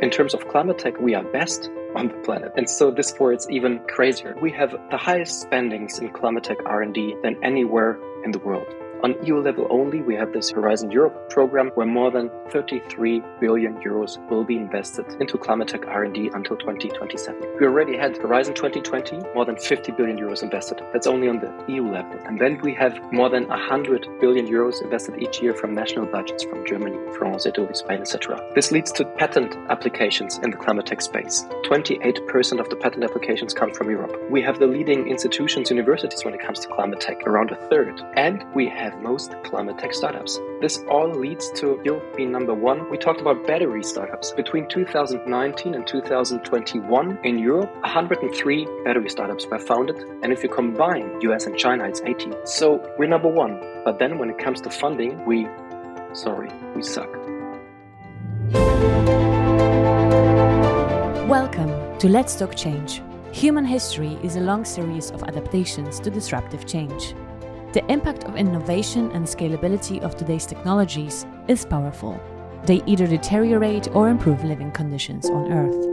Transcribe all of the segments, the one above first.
In terms of climate tech, we are best on the planet. And so this for it's even crazier. We have the highest spendings in climate tech R&D than anywhere in the world. On EU level only, we have this Horizon Europe program where more than 33 billion euros will be invested into climate tech R&D until 2027. We already had Horizon 2020, more than 50 billion euros invested. That's only on the EU level. And then we have more than 100 billion euros invested each year from national budgets from Germany, France, Italy, Spain, etc. This leads to patent applications in the climate tech space. 28% of the patent applications come from Europe. We have the leading institutions, universities when it comes to climate tech, around a third. And we have have most climate tech startups. This all leads to Europe being number one. We talked about battery startups. Between 2019 and 2021 in Europe, 103 battery startups were founded. And if you combine US and China, it's 80. So we're number one. But then when it comes to funding, we, sorry, we suck. Welcome to Let's Talk Change. Human history is a long series of adaptations to disruptive change. The impact of innovation and scalability of today's technologies is powerful. They either deteriorate or improve living conditions on Earth.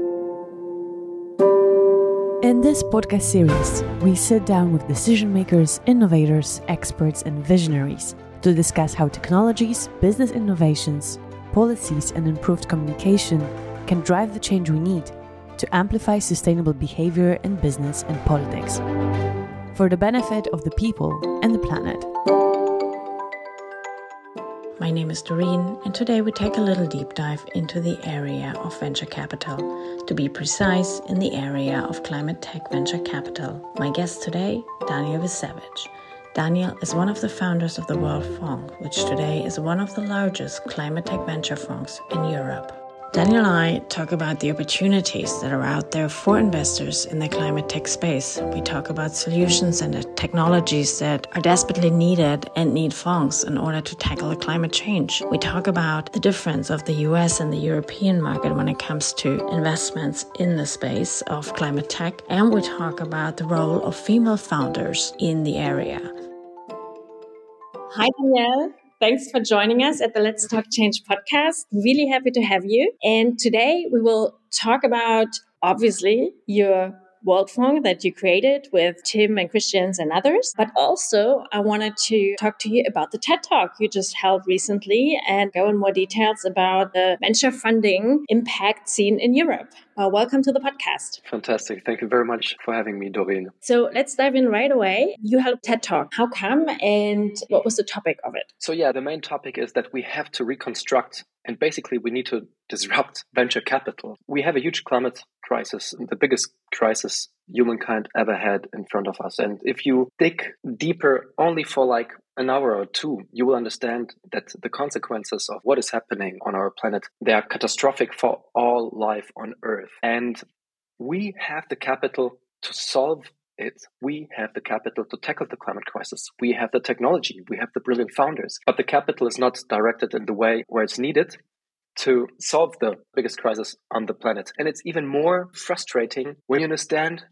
In this podcast series, we sit down with decision makers, innovators, experts, and visionaries to discuss how technologies, business innovations, policies, and improved communication can drive the change we need to amplify sustainable behavior in business and politics for the benefit of the people and the planet. My name is Doreen, and today we take a little deep dive into the area of venture capital. To be precise, in the area of climate tech venture capital. My guest today, Daniel Višević. Daniel is one of the founders of the World Fund, which today is one of the largest climate tech venture funds in Europe. Daniel and I talk about the opportunities that are out there for investors in the climate tech space. We talk about solutions and the technologies that are desperately needed and need funds in order to tackle climate change. We talk about the difference of the US and the European market when it comes to investments in the space of climate tech. And we talk about the role of female founders in the area. Hi, Danielle. Thanks for joining us at the Let's Talk Change podcast. Really happy to have you. And today we will talk about obviously your World Fund that you created with Tim and Christians and others. But also, I wanted to talk to you about the TED Talk you just held recently and go in more details about the venture funding impact scene in Europe. Uh, welcome to the podcast. Fantastic. Thank you very much for having me, Doreen. So let's dive in right away. You held TED Talk. How come and what was the topic of it? So, yeah, the main topic is that we have to reconstruct and basically, we need to disrupt venture capital. We have a huge climate crisis, the biggest crisis humankind ever had in front of us. And if you dig deeper only for like an hour or two, you will understand that the consequences of what is happening on our planet, they are catastrophic for all life on Earth. And we have the capital to solve it. We have the capital to tackle the climate crisis. We have the technology. We have the brilliant founders. But the capital is not directed in the way where it's needed to solve the biggest crisis on the planet. And it's even more frustrating when you understand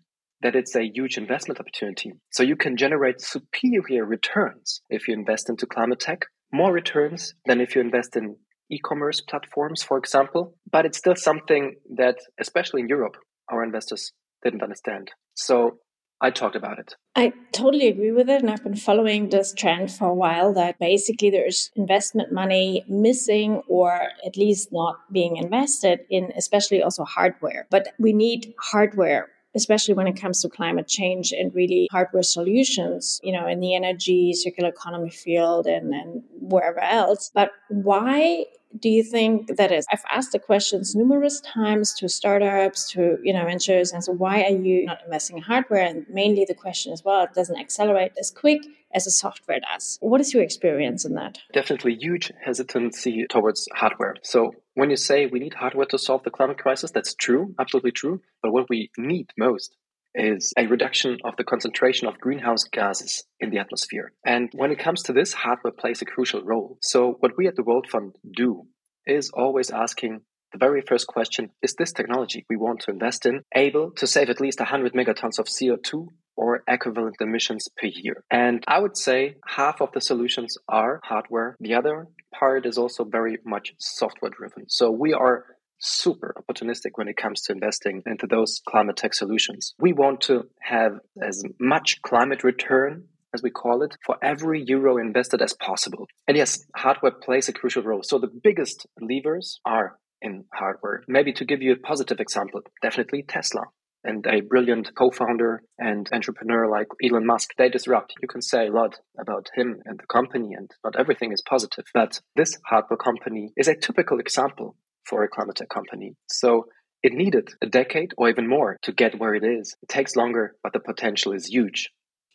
that it's a huge investment opportunity. So you can generate superior returns if you invest into climate tech, more returns than if you invest in e-commerce platforms, for example. But it's still something that, especially in Europe, our investors didn't understand. So I talked about it. I totally agree with it. And I've been following this trend for a while that basically there's investment money missing or at least not being invested in, especially also hardware. But we need hardware especially when it comes to climate change and really hardware solutions, you know, in the energy, circular economy field and, and wherever else. But why do you think that is? I've asked the questions numerous times to startups, to you know ventures, and so why are you not investing in hardware? And mainly the question as well, it doesn't accelerate as quick as a software does. What is your experience in that? Definitely huge hesitancy towards hardware. So when you say we need hardware to solve the climate crisis, that's true, absolutely true. But what we need most is a reduction of the concentration of greenhouse gases in the atmosphere. And when it comes to this, hardware plays a crucial role. So, what we at the World Fund do is always asking the very first question is this technology we want to invest in able to save at least 100 megatons of CO2 or equivalent emissions per year? And I would say half of the solutions are hardware. The other part is also very much software driven. So we are super opportunistic when it comes to investing into those climate tech solutions. We want to have as much climate return as we call it, for every euro invested as possible. And yes, hardware plays a crucial role. So the biggest levers are in hardware. Maybe to give you a positive example, definitely Tesla and a brilliant co-founder and entrepreneur like Elon Musk, they disrupt. You can say a lot about him and the company, and not everything is positive. But this hardware company is a typical example for a climate tech company. So it needed a decade or even more to get where it is. It takes longer, but the potential is huge.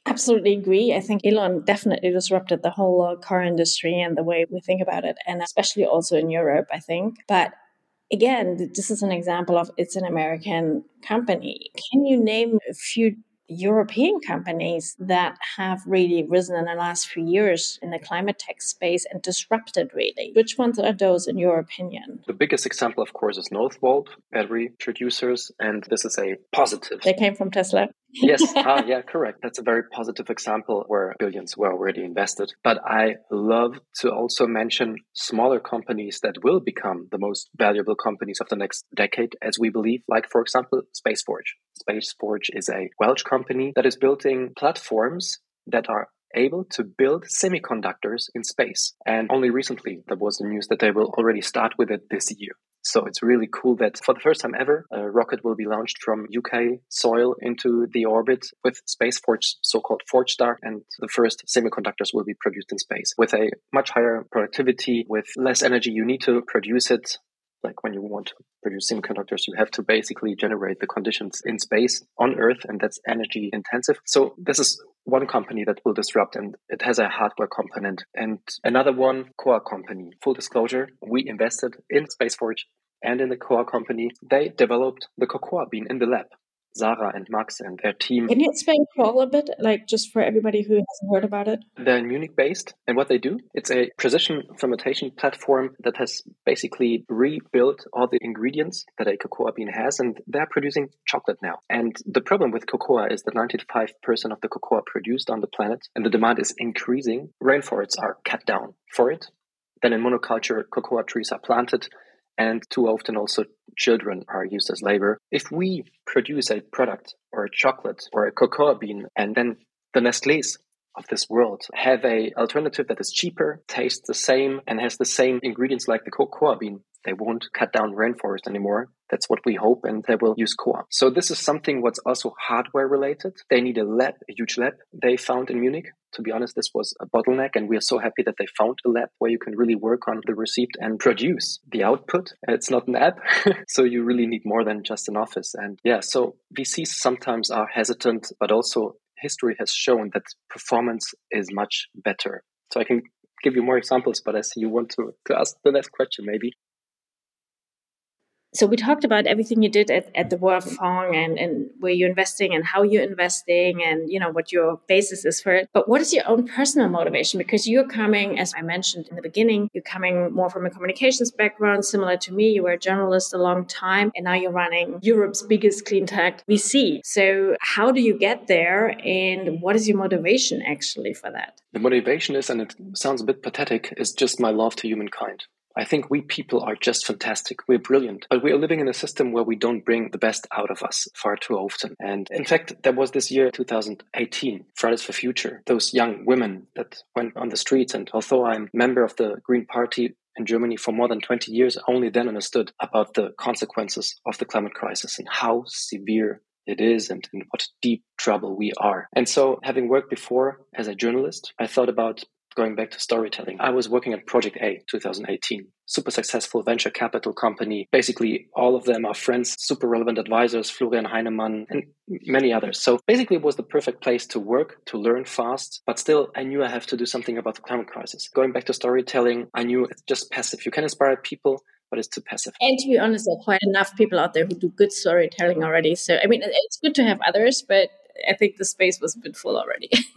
Absolutely agree. I think Elon definitely disrupted the whole uh, car industry and the way we think about it, and especially also in Europe, I think. But again, this is an example of it's an American company. Can you name a few European companies that have really risen in the last few years in the climate tech space and disrupted really? Which ones are those in your opinion? The biggest example, of course, is Northvolt, battery producers, and this is a positive. They came from Tesla yes, ah, yeah, correct. That's a very positive example where billions were already invested. But I love to also mention smaller companies that will become the most valuable companies of the next decade, as we believe, like, for example, SpaceForge. SpaceForge is a Welsh company that is building platforms that are able to build semiconductors in space. And only recently there was the news that they will already start with it this year. So it's really cool that for the first time ever, a rocket will be launched from UK soil into the orbit with Space Forge, so-called Forge Star, and the first semiconductors will be produced in space with a much higher productivity, with less energy. You need to produce it like when you want to produce semiconductors, you have to basically generate the conditions in space on Earth, and that's energy intensive. So this is one company that will disrupt, and it has a hardware component. And another one, QOA Company. Full disclosure, we invested in SpaceForge and in the QOA Company. They developed the Cocoa bean in the lab. Sarah and Max and their team. Can you explain QOA a bit, like just for everybody who hasn't heard about it? They're Munich based, and what they do, it's a precision fermentation platform that has basically rebuilt all the ingredients that a cocoa bean has, and they're producing chocolate now. And the problem with cocoa is that 95% of the cocoa produced on the planet, and the demand is increasing, rainforests are cut down for it. Then in monoculture, cocoa trees are planted and too often also children are used as labor. If we produce a product or a chocolate or a cocoa bean and then the Nestle's of this world have a alternative that is cheaper, tastes the same, and has the same ingredients like the cocoa bean, they won't cut down rainforest anymore. That's what we hope, and they will use QOA. So this is something what's also hardware related. They need a lab, a huge lab they found in Munich. To be honest, this was a bottleneck, and we are so happy that they found a lab where you can really work on the receipt and produce the output. It's not an app, so you really need more than just an office. And yeah, so VCs sometimes are hesitant, but also history has shown that performance is much better. So I can give you more examples, but I see you want to, to ask the next question maybe so we talked about everything you did at, at the World Fund and, and where you're investing and how you're investing and you know what your basis is for it. But what is your own personal motivation? Because you're coming, as I mentioned in the beginning, you're coming more from a communications background, similar to me. You were a journalist a long time and now you're running Europe's biggest clean tech VC. So how do you get there and what is your motivation actually for that? The motivation is, and it sounds a bit pathetic, is just my love to humankind. I think we people are just fantastic. We're brilliant, but we are living in a system where we don't bring the best out of us far too often. And in fact, there was this year, 2018, Fridays for Future, those young women that went on the streets. And although I'm member of the Green Party, in Germany for more than 20 years, only then understood about the consequences of the climate crisis and how severe it is and in what deep trouble we are. And so, having worked before as a journalist, I thought about going back to storytelling, I was working at Project A 2018, super successful venture capital company. Basically, all of them are friends, super relevant advisors, Florian Heinemann, and many others. So basically, it was the perfect place to work, to learn fast, but still, I knew I have to do something about the climate crisis. Going back to storytelling, I knew it's just passive. You can inspire people, but it's too passive. And to be honest, there are quite enough people out there who do good storytelling already. So, I mean, it's good to have others, but I think the space was a bit full already.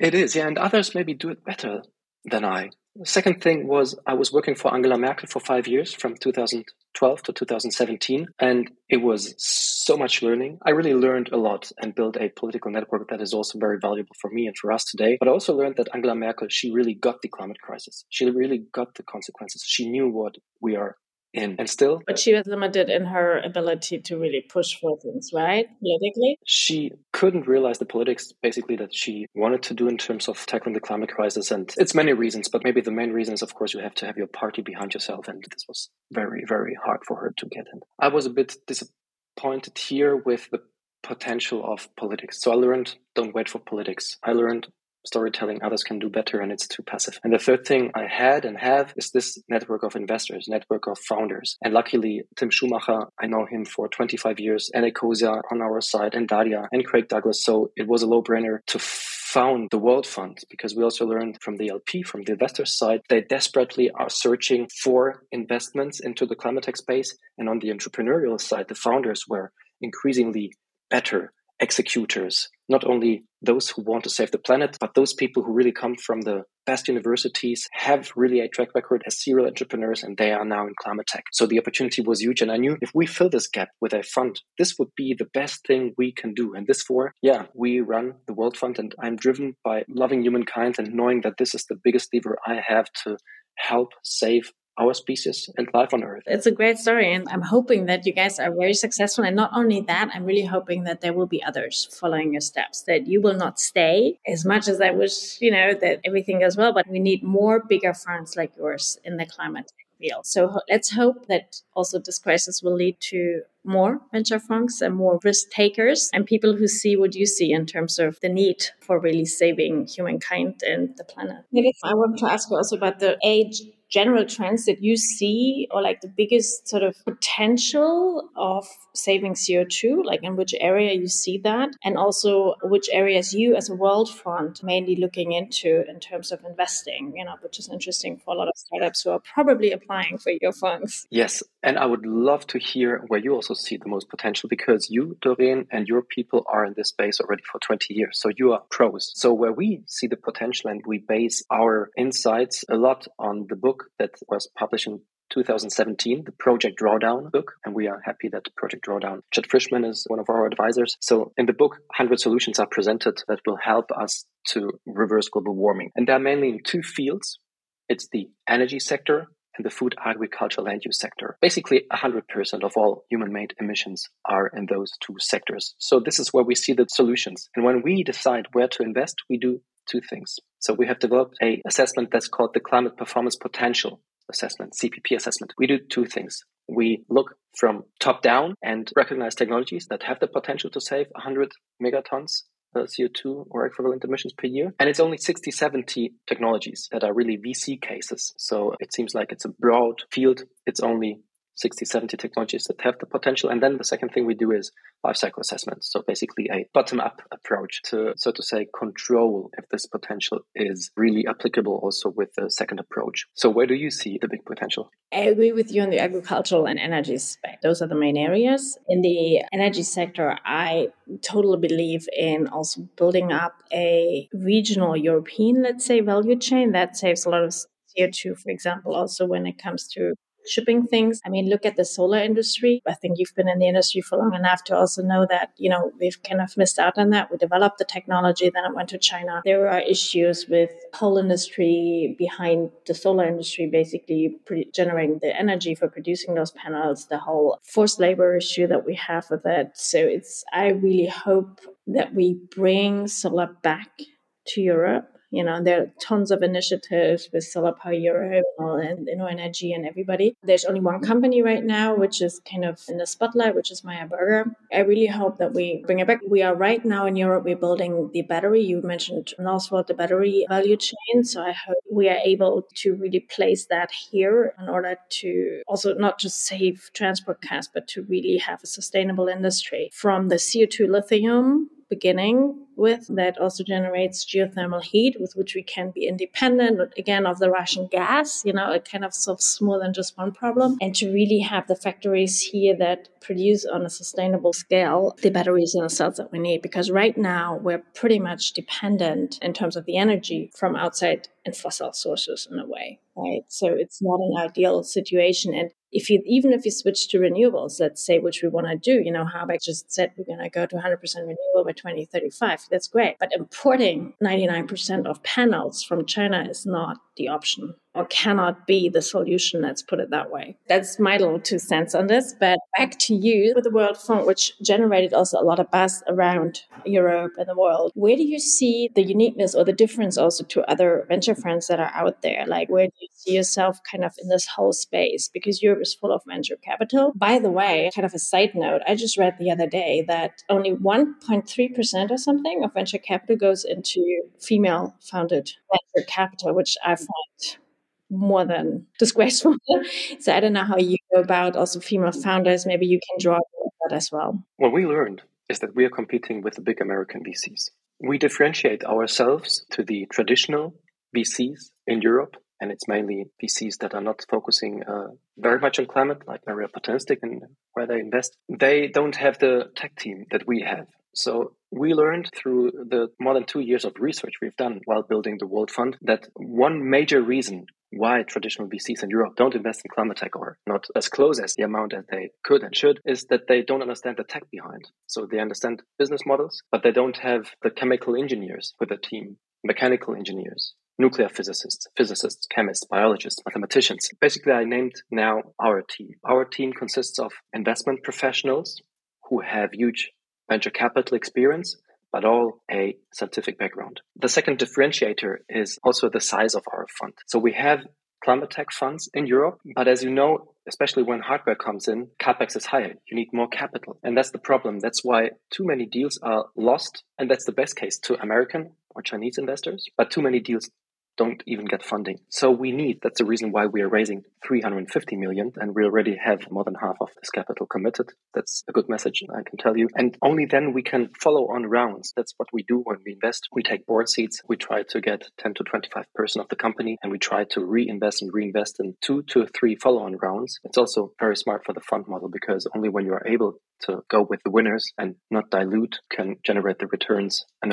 it is, yeah, and others maybe do it better than I. The second thing was I was working for Angela Merkel for five years from 2012 to 2017, and it was so much learning. I really learned a lot and built a political network that is also very valuable for me and for us today. But I also learned that Angela Merkel, she really got the climate crisis. She really got the consequences. She knew what we are in. And still. But she was limited in her ability to really push for things, right? Politically? She couldn't realize the politics basically that she wanted to do in terms of tackling the climate crisis. And it's many reasons, but maybe the main reason is, of course, you have to have your party behind yourself. And this was very, very hard for her to get in. I was a bit disappointed here with the potential of politics. So I learned don't wait for politics. I learned storytelling others can do better and it's too passive. And the third thing I had and have is this network of investors, network of founders. And luckily, Tim Schumacher, I know him for 25 years, and Ecosia on our side, and Daria and Craig Douglas. So it was a low brainer to found the World Fund because we also learned from the LP, from the investor side, they desperately are searching for investments into the climate tech space. And on the entrepreneurial side, the founders were increasingly better executors, not only those who want to save the planet, but those people who really come from the best universities have really a track record as serial entrepreneurs and they are now in climate tech. So the opportunity was huge. And I knew if we fill this gap with a fund, this would be the best thing we can do. And this for, yeah, we run the World Fund and I'm driven by loving humankind and knowing that this is the biggest lever I have to help save our species and life on Earth. It's a great story. And I'm hoping that you guys are very successful. And not only that, I'm really hoping that there will be others following your steps, that you will not stay as much as I wish, you know, that everything goes well. But we need more bigger funds like yours in the climate field. So let's hope that also this crisis will lead to more venture funds and more risk takers and people who see what you see in terms of the need for really saving humankind and the planet. Maybe I want to ask you also about the age general trends that you see or like the biggest sort of potential of saving CO2, like in which area you see that, and also which areas you as a World Fund mainly looking into in terms of investing, you know, which is interesting for a lot of startups who are probably applying for your funds. Yes. And I would love to hear where you also see the most potential because you, Doreen, and your people are in this space already for 20 years. So you are pros. So where we see the potential and we base our insights a lot on the book that was published in 2017, the Project Drawdown book. And we are happy that Project Drawdown, Chad Frischmann is one of our advisors. So in the book, 100 solutions are presented that will help us to reverse global warming. And they're mainly in two fields. It's the energy sector and the food, agriculture, land use sector. Basically, 100% of all human made emissions are in those two sectors. So this is where we see the solutions. And when we decide where to invest, we do two things. So we have developed a assessment that's called the climate performance potential assessment, CPP assessment. We do two things. We look from top down and recognize technologies that have the potential to save 100 megatons uh, CO2 or equivalent emissions per year. And it's only 60, 70 technologies that are really VC cases. So it seems like it's a broad field. It's only 60, 70 technologies that have the potential. And then the second thing we do is life cycle assessment. So basically a bottom up approach to, so to say, control if this potential is really applicable also with the second approach. So where do you see the big potential? I agree with you on the agricultural and energy space. Those are the main areas. In the energy sector, I totally believe in also building up a regional European, let's say, value chain that saves a lot of CO2, for example, also when it comes to shipping things. I mean, look at the solar industry. I think you've been in the industry for long enough to also know that, you know, we've kind of missed out on that. We developed the technology, then it went to China. There are issues with whole industry behind the solar industry, basically generating the energy for producing those panels, the whole forced labor issue that we have with it. So it's, I really hope that we bring solar back to Europe you know, there are tons of initiatives with Solar Power Europe and Innoenergy and everybody. There's only one company right now which is kind of in the spotlight, which is Meyer Burger. I really hope that we bring it back. We are right now in Europe, we're building the battery. You mentioned Northvolt, the battery value chain. So I hope we are able to really place that here in order to also not just save transport costs, but to really have a sustainable industry from the CO2 lithium beginning with that also generates geothermal heat with which we can be independent again of the Russian gas. You know, it kind of solves more than just one problem. And to really have the factories here that produce on a sustainable scale the batteries and the cells that we need. Because right now we're pretty much dependent in terms of the energy from outside and fossil sources in a way. Right. So it's not an ideal situation. And if you even if you switch to renewables, let's say, which we want to do, you know, Habeck just said we're going to go to 100% renewable by 2035. That's great. But importing 99% of panels from China is not the option or cannot be the solution. Let's put it that way. That's my little two cents on this. But back to you with the World Fund, which generated also a lot of buzz around Europe and the world. Where do you see the uniqueness or the difference also to other venture funds that are out there? Like, where do you see yourself kind of in this whole space? Because Europe is full of venture capital. By the way, kind of a side note, I just read the other day that only 1.3% or something of venture capital goes into female founded venture capital, which I find more than disgraceful. so I don't know how you go about also female founders. Maybe you can draw that as well. What we learned is that we are competing with the big American VCs. We differentiate ourselves to the traditional VCs in Europe, and it's mainly VCs that are not focusing uh, very much on climate, like very opportunistic in where they invest. They don't have the tech team that we have. So we learned through the more than two years of research we've done while building the World Fund that one major reason why traditional VCs in Europe don't invest in climate tech or not as close as the amount as they could and should is that they don't understand the tech behind. So they understand business models, but they don't have the chemical engineers with the team, mechanical engineers, nuclear physicists, physicists, chemists, biologists, mathematicians. Basically, I named now our team. Our team consists of investment professionals who have huge venture capital experience, but all a scientific background. The second differentiator is also the size of our fund. So we have climate tech funds in Europe, but as you know, especially when hardware comes in, capex is higher. You need more capital. And that's the problem. That's why too many deals are lost. And that's the best case to American or Chinese investors, but too many deals don't even get funding. So we need, that's the reason why we are raising 350 million and we already have more than half of this capital committed. That's a good message, I can tell you. And only then we can follow on rounds. That's what we do when we invest. We take board seats. We try to get 10 to 25% of the company and we try to reinvest and reinvest in two to three follow on rounds. It's also very smart for the fund model because only when you are able to go with the winners and not dilute can generate the returns an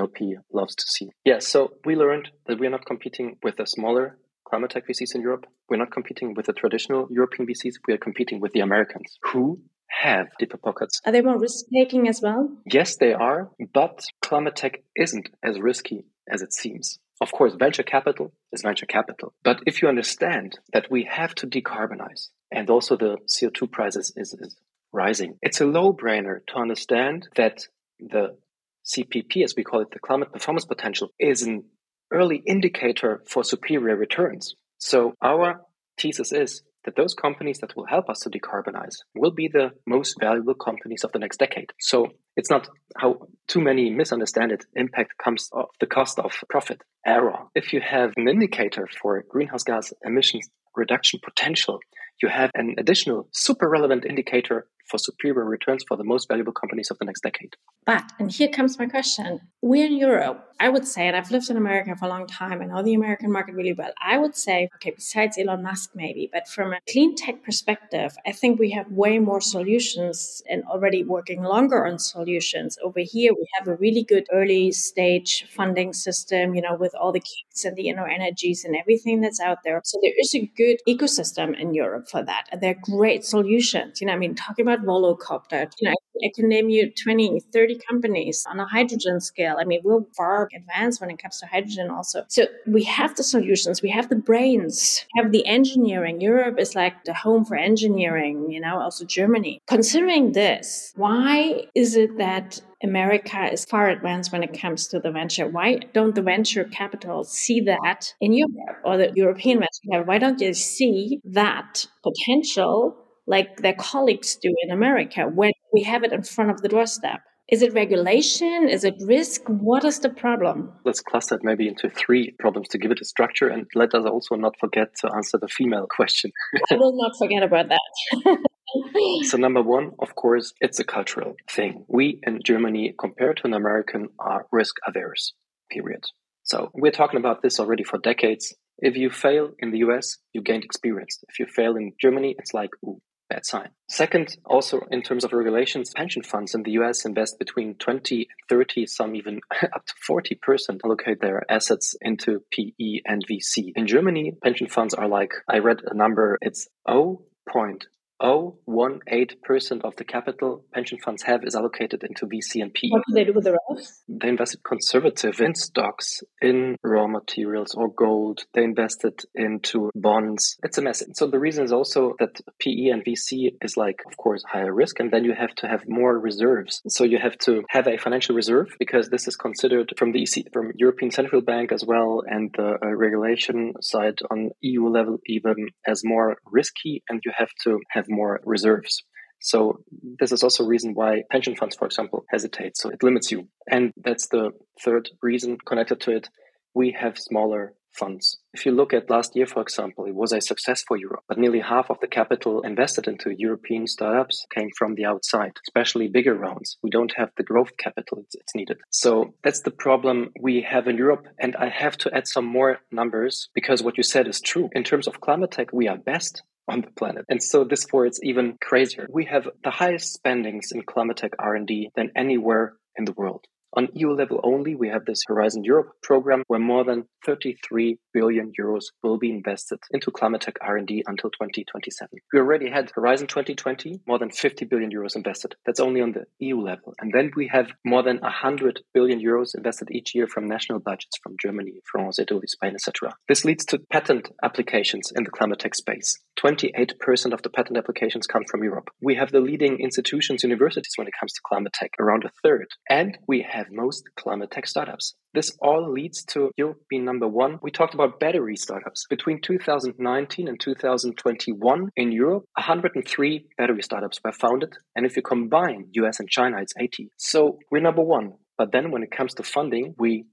loves to see. Yeah, so we learned that we are not competing with the smaller climate tech VCs in Europe. We're not competing with the traditional European VCs. We are competing with the Americans who have deeper pockets. Are they more risk taking as well? Yes, they are, but climate tech isn't as risky as it seems. Of course, venture capital is venture capital. But if you understand that we have to decarbonize and also the CO2 prices is, is rising. It's a low brainer to understand that the CPP, as we call it, the climate performance potential, is an early indicator for superior returns. So our thesis is that those companies that will help us to decarbonize will be the most valuable companies of the next decade. So it's not how too many misunderstand it. Impact comes of the cost of profit error. If you have an indicator for greenhouse gas emissions reduction potential, you have an additional super relevant indicator for superior returns for the most valuable companies of the next decade. But, and here comes my question. We're in Europe. I would say, and I've lived in America for a long time, I know the American market really well. I would say, okay, besides Elon Musk, maybe, but from a clean tech perspective, I think we have way more solutions and already working longer on solutions. Over here, we have a really good early stage funding system, you know, with all the kits and the InnoEnergies and everything that's out there. So there is a good ecosystem in Europe for that. And they're great solutions. You know, I mean, talking about Volocopter, you know, I can name you 20, 30 companies on a hydrogen scale. I mean, we're far advanced when it comes to hydrogen also. So we have the solutions, we have the brains, have the engineering. Europe is like the home for engineering, you know, also Germany. Considering this, why is it that America is far advanced when it comes to the venture. Why don't the venture capital see that in Europe or the European venture capital? Why don't they see that potential like their colleagues do in America when we have it in front of the doorstep? Is it regulation? Is it risk? What is the problem? Let's cluster it maybe into three problems to give it a structure. And let us also not forget to answer the female question. I will not forget about that. so, number one, of course, it's a cultural thing. We in Germany, compared to an American, are risk averse, period. So, we're talking about this already for decades. If you fail in the US, you gained experience. If you fail in Germany, it's like, ooh, bad sign. Second, also in terms of regulations, pension funds in the US invest between 20 and 30, some even up to 40% allocate their assets into PE and VC. In Germany, pension funds are like, I read a number, it's 0.0 0.18% of the capital pension funds have is allocated into VC and PE. What do they do with the rest? They invested conservative in stocks, in raw materials or gold. They invested into bonds. It's a mess. So the reason is also that PE and VC is like, of course, higher risk. And then you have to have more reserves. So you have to have a financial reserve because this is considered from the EC, from European Central Bank as well and the uh, regulation side on EU level even as more risky. And you have to have more reserves. So this is also a reason why pension funds, for example, hesitate. So it limits you. And that's the third reason connected to it. We have smaller funds. If you look at last year, for example, it was a success for Europe, but nearly half of the capital invested into European startups came from the outside, especially bigger rounds. We don't have the growth capital it's needed. So that's the problem we have in Europe. And I have to add some more numbers because what you said is true. In terms of climate tech, we are best on the planet. And so this for it's even crazier. We have the highest spendings in climate tech R&D than anywhere in the world. On EU level only, we have this Horizon Europe program where more than 33 billion euros will be invested into climate tech R&D until 2027. We already had Horizon 2020, more than 50 billion euros invested. That's only on the EU level. And then we have more than 100 billion euros invested each year from national budgets from Germany, France, Italy, Spain, etc. This leads to patent applications in the climate tech space. 28% of the patent applications come from Europe. We have the leading institutions, universities when it comes to climate tech, around a third. And we have most climate tech startups. This all leads to Europe being number one. We talked about battery startups. Between 2019 and 2021 in Europe, 103 battery startups were founded. And if you combine US and China, it's 80. So we're number one. But then when it comes to funding, we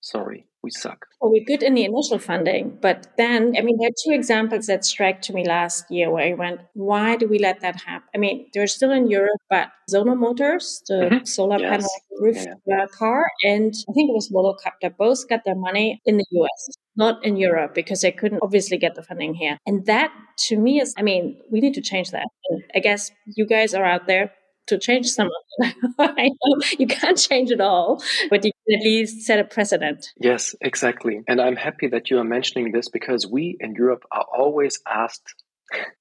sorry, we suck. Well, we're good in the initial funding, but then, I mean, there are two examples that struck to me last year where I went, why do we let that happen? I mean, they're still in Europe, but Sono Motors, the mm-hmm. solar yes. panel roof yeah. car, and I think it was Volocopter, both got their money in the US, not in Europe, because they couldn't obviously get the funding here. And that to me is, I mean, we need to change that. And I guess you guys are out there to change some of it. You can't change it all, but you can at least set a precedent. Yes, exactly. And I'm happy that you are mentioning this because we in Europe are always asked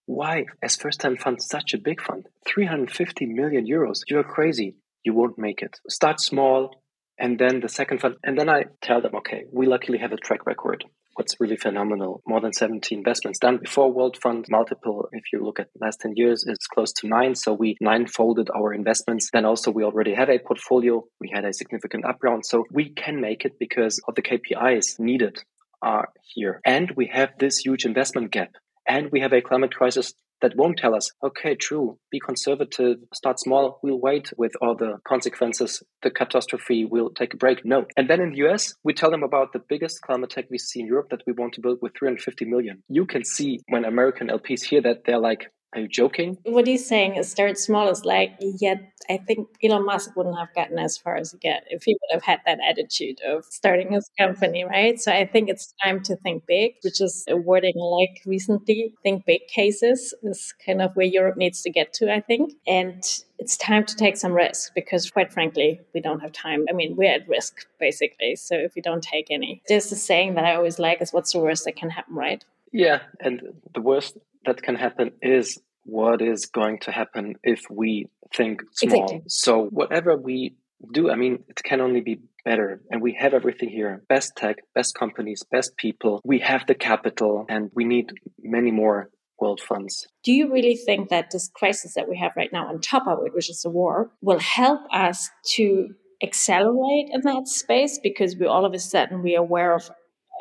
why, as first time fund, such a big fund? 350 million euros. You're crazy. You won't make it. Start small, and then the second fund. And then I tell them, okay, we luckily have a track record what's really phenomenal. More than 70 investments done before World Fund. Multiple, if you look at the last 10 years, is close to nine. So we nine folded our investments. Then also we already had a portfolio. We had a significant up round. So we can make it because of the KPIs needed are here. And we have this huge investment gap. And we have a climate crisis that won't tell us, okay, true, be conservative, start small, we'll wait with all the consequences, the catastrophe, we'll take a break. No. And then in the US, we tell them about the biggest climate tech VC in Europe that we want to build with 350 million. You can see when American LPs hear that, they're like, are you joking? What he's saying is start small is like, yeah, I think Elon Musk wouldn't have gotten as far as he get if he would have had that attitude of starting his company, right? So I think it's time to think big, which is a wording like recently. Think big cases is kind of where Europe needs to get to, I think. And it's time to take some risks because quite frankly, we don't have time. I mean, we're at risk basically. So if we don't take any, there's a saying that I always like is what's the worst that can happen, right? Yeah. And the worst that can happen is what is going to happen if we think small. Exactly. So whatever we do, I mean, it can only be better. And we have everything here. Best tech, best companies, best people. We have the capital and we need many more world funds. Do you really think that this crisis that we have right now on top of it, which is the war, will help us to accelerate in that space because we all of a sudden we're aware of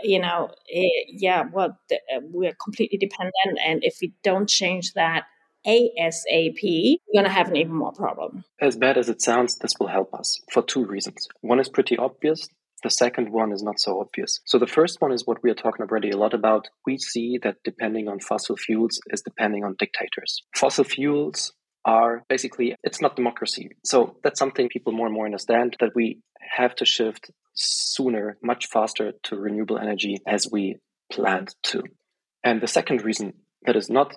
you know, eh, yeah, well, th- uh, we're completely dependent. And if we don't change that ASAP, we're going to have an even more problem. As bad as it sounds, this will help us for two reasons. One is pretty obvious. The second one is not so obvious. So the first one is what we are talking already a lot about. We see that depending on fossil fuels is depending on dictators. Fossil fuels are basically it's not democracy. So that's something people more and more understand that we have to shift sooner, much faster to renewable energy as we planned to. And the second reason that is not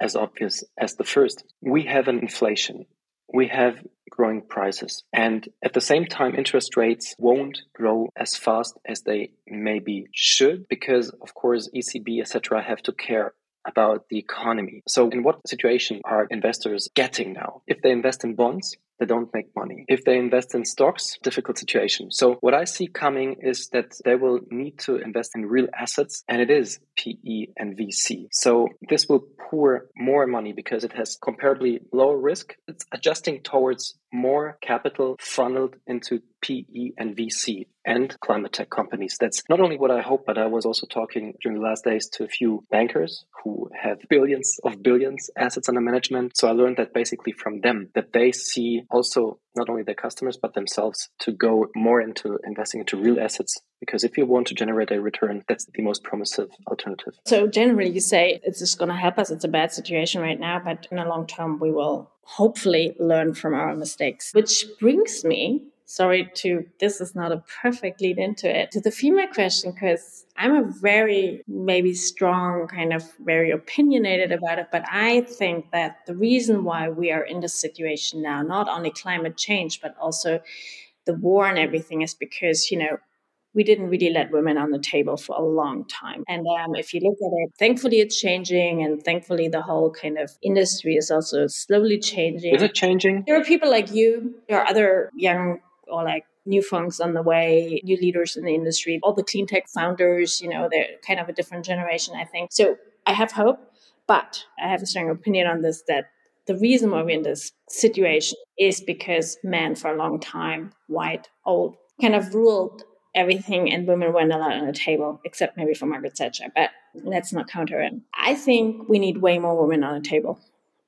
as obvious as the first, we have an inflation. We have growing prices. And at the same time, interest rates won't grow as fast as they maybe should because, of course, ECB, etc., have to care about the economy. So, in what situation are investors getting now? If they invest in bonds, they don't make money. If they invest in stocks, difficult situation. So what I see coming is that they will need to invest in real assets and it is PE and VC. So this will pour more money because it has comparably lower risk. It's adjusting towards more capital funneled into PE and VC and climate tech companies. That's not only what I hope, but I was also talking during the last days to a few bankers who have billions of billions assets under management. So I learned that basically from them that they see also not only their customers but themselves to go more into investing into real assets. Because if you want to generate a return that's the most promising alternative. So generally you say it's just going to help us. It's a bad situation right now but in the long term we will hopefully learn from our mistakes. Which brings me sorry to this is not a perfect lead into it to the female question because i'm a very maybe strong kind of very opinionated about it but i think that the reason why we are in this situation now not only climate change but also the war and everything is because you know we didn't really let women on the table for a long time. And um, if you look at it, thankfully it's changing, and thankfully the whole kind of industry is also slowly changing. Is it changing? There are people like you, there are other young or like new funks on the way, new leaders in the industry, all the clean tech founders, you know, they're kind of a different generation, I think. So I have hope, but I have a strong opinion on this that the reason why we're in this situation is because men for a long time, white, old, kind of ruled everything and women weren't allowed on the table, except maybe for Margaret Thatcher. But let's not count her in. I think we need way more women on the table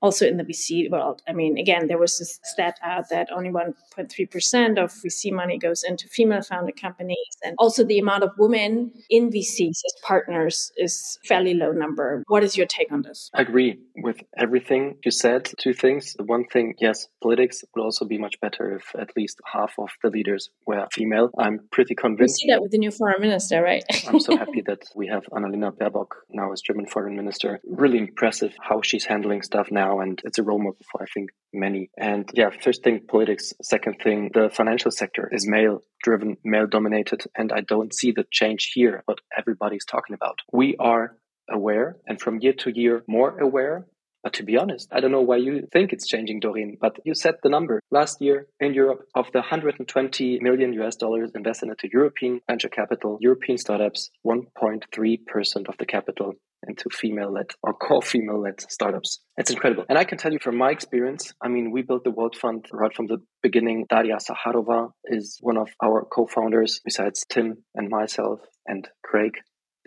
also in the VC world. I mean, again, there was this stat out that only 1.3% of VC money goes into female founded companies. And also the amount of women in VCs as partners is fairly low number. What is your take on this? I agree with everything you said. Two things. One thing, yes, politics would also be much better if at least half of the leaders were female. I'm pretty convinced. You see that with the new foreign minister, right? I'm so happy that we have Annalena Baerbock now as German foreign minister. Really impressive how she's handling stuff now now, and it's a role model for I think many. And yeah, first thing politics. Second thing, the financial sector is male driven, male dominated, and I don't see the change here. What everybody's talking about. We are aware, and from year to year more aware. But to be honest, I don't know why you think it's changing, Doreen, but you set the number. Last year in Europe, of the 120 million US dollars invested into European venture capital, European startups, 1.3% of the capital into female led or core female led startups. It's incredible. And I can tell you from my experience, I mean, we built the World Fund right from the beginning. Daria Saharova is one of our co founders, besides Tim and myself and Craig.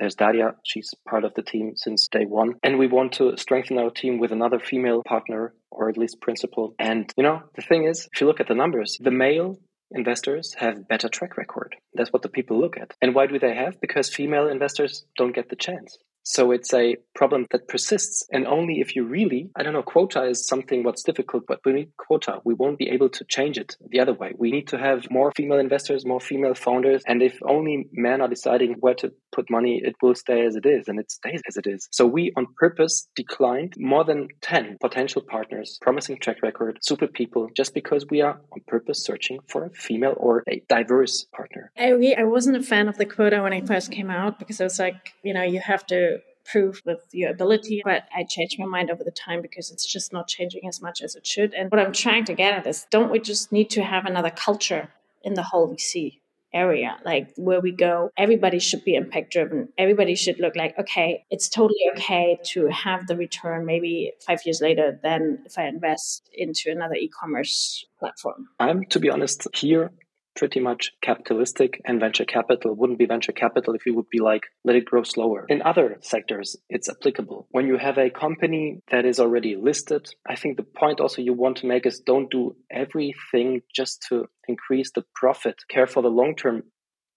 There's Daria. She's part of the team since day one. And we want to strengthen our team with another female partner or at least principal. And, you know, the thing is, if you look at the numbers, the male investors have better track record. That's what the people look at. And why do they have? Because female investors don't get the chance. So it's a problem that persists. And only if you really, I don't know, quota is something what's difficult, but we need quota. We won't be able to change it the other way. We need to have more female investors, more female founders. And if only men are deciding where to put money, it will stay as it is and it stays as it is. So we on purpose declined more than 10 potential partners, promising track record, super people, just because we are on purpose searching for a female or a diverse partner. I, I wasn't a fan of the quota when it first came out because I was like, you know, you have to prove with your ability. But I changed my mind over the time because it's just not changing as much as it should. And what I'm trying to get at is don't we just need to have another culture in the whole VC? area like where we go everybody should be impact driven everybody should look like okay it's totally okay to have the return maybe five years later than if i invest into another e-commerce platform i'm to be honest here pretty much capitalistic and venture capital wouldn't be venture capital if you would be like let it grow slower in other sectors it's applicable when you have a company that is already listed i think the point also you want to make is don't do everything just to increase the profit care for the long term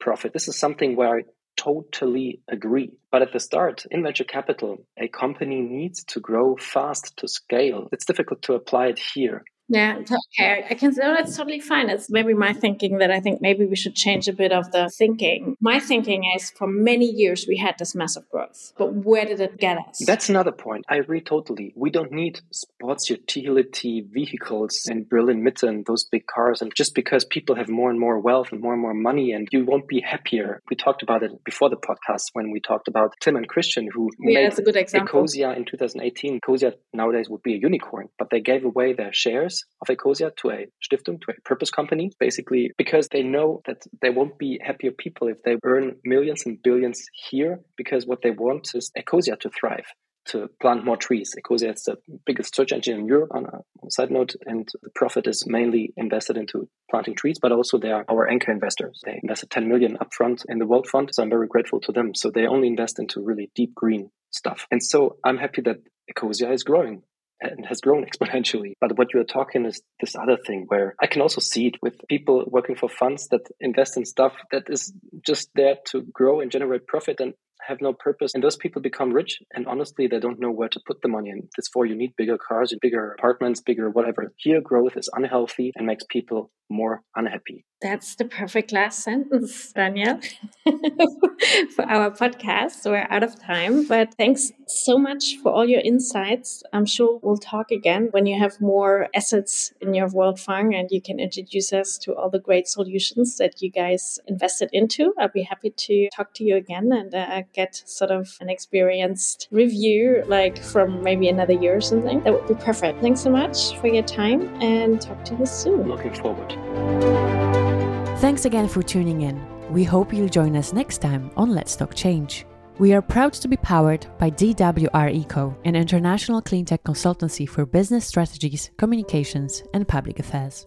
profit this is something where i totally agree. But at the start, in venture capital, a company needs to grow fast to scale. It's difficult to apply it here. Yeah, okay. I can say no, that's totally fine. It's maybe my thinking that I think maybe we should change a bit of the thinking. My thinking is for many years we had this massive growth, but where did it get us? That's another point. I agree totally. We don't need sports utility vehicles and Berlin Mitte, and those big cars. And just because people have more and more wealth and more and more money, and you won't be happier. We talked about it before the podcast when we talked about Tim and Christian, who yeah, made that's a good example. Ecosia in 2018. Ecosia nowadays would be a unicorn, but they gave away their shares of Ecosia to a Stiftung, to a purpose company, basically because they know that they won't be happier people if they earn millions and billions here, because what they want is Ecosia to thrive to plant more trees. Ecosia is the biggest search engine in Europe on a side note, and the profit is mainly invested into planting trees, but also they are our anchor investors. They invested 10 million upfront in the World Fund, so I'm very grateful to them. So they only invest into really deep green stuff. And so I'm happy that Ecosia is growing and has grown exponentially. But what you are talking is this other thing where I can also see it with people working for funds that invest in stuff that is just there to grow and generate profit and have no purpose. And those people become rich and honestly, they don't know where to put the money in. This for you need bigger cars, and bigger apartments, bigger whatever. Here, growth is unhealthy and makes people more unhappy. That's the perfect last sentence, Daniel, for our podcast. We're out of time, but thanks so much for all your insights. I'm sure we'll talk again when you have more assets in your World Fund and you can introduce us to all the great solutions that you guys invested into. I'll be happy to talk to you again and uh, get sort of an experienced review, like from maybe another year or something. That would be perfect. Thanks so much for your time and talk to you soon. Looking forward. Thanks again for tuning in. We hope you'll join us next time on Let's Talk Change. We are proud to be powered by DWR Eco, an international cleantech consultancy for business strategies, communications, and public affairs.